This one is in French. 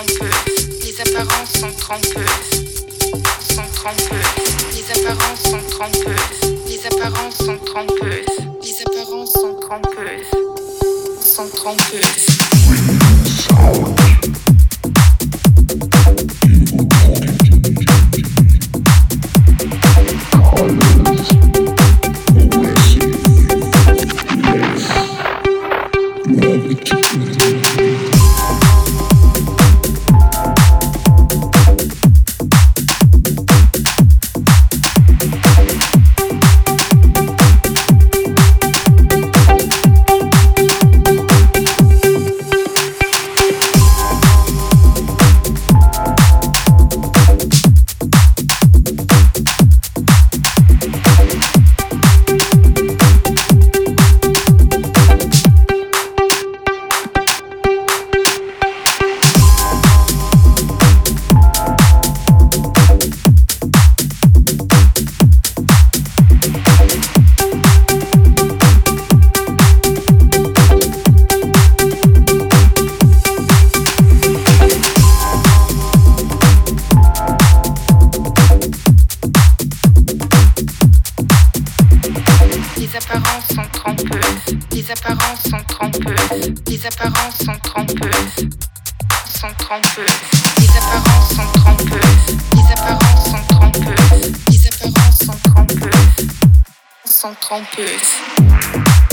les apparences sont trompeuses, sont trompeuses, les apparences sont trompeuses, les apparences sont trompeuses, les apparences sont trompeuses, sont trompeuses. apparences sont trompeuses, les apparences sont trompeuses, les apparences sont trompeuses, sont trompeuses, les apparences sont trompeuses, les apparences sont trompeuses, les apparences sont trompeuses, sont trompeuses.